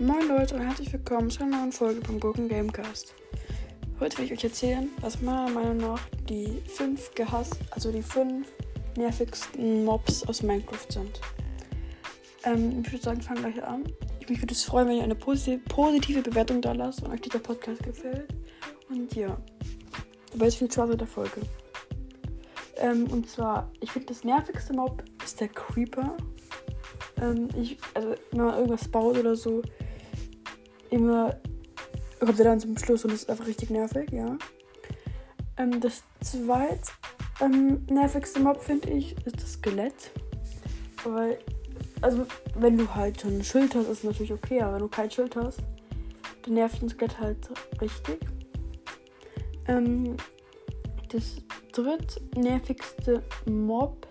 Moin Leute und herzlich willkommen zu einer neuen Folge vom Gurken Gamecast. Heute will ich euch erzählen, was meiner Meinung nach die fünf gehasst, also die fünf nervigsten Mobs aus Minecraft sind. Ähm, ich würde sagen, fangen gleich an. Ich mich würde es freuen, wenn ihr eine positive Bewertung da lasst und euch dieser Podcast gefällt. Und ja, aber jetzt viel Spaß mit der Folge. Ähm, und zwar, ich finde das nervigste Mob ist der Creeper. Ähm, ich, also, wenn man irgendwas baut oder so, immer kommt er dann zum Schluss und das ist einfach richtig nervig, ja. Ähm, das zweit ähm, nervigste Mob, finde ich, ist das Skelett. Weil, also, wenn du halt schon ein Schild hast, ist natürlich okay, aber wenn du kein Schild hast, dann nervt ein Skelett halt richtig. Ähm, das drittnervigste Mob,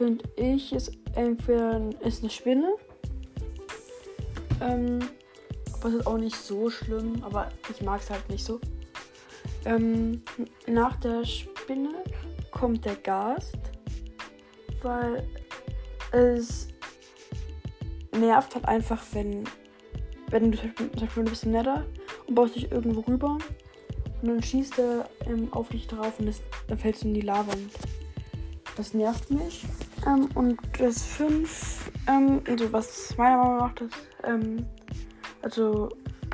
finde ich, ist entweder ist eine Spinne. Ähm, aber es ist auch nicht so schlimm, aber ich mag es halt nicht so. Ähm, nach der Spinne kommt der Gast, weil es nervt halt einfach, wenn, wenn du zum Beispiel bist im Nether und baust dich irgendwo rüber und dann schießt er ähm, auf dich drauf und das, dann fällst du in die Lava das nervt mich. Ähm, und das 5, ähm, also was meiner Meinung nach das, ähm, also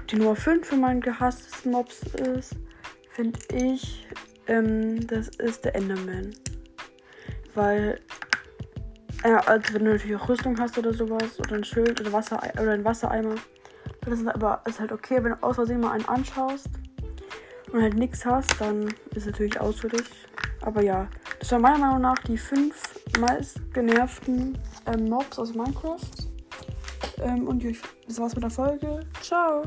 die Nummer 5 für meinen gehasstesten Mobs ist, finde ich, ähm, das ist der Enderman. Weil, äh, also wenn du natürlich auch Rüstung hast oder sowas, oder ein Schild oder Wasser oder ein Wassereimer, dann ist es aber ist halt okay, wenn du aus Versehen mal einen anschaust und halt nichts hast, dann ist es natürlich aus für dich. Aber ja, das war meiner Meinung nach die fünf meist genervten ähm, Mobs aus Minecraft. Ähm, und das war's mit der Folge. Ciao!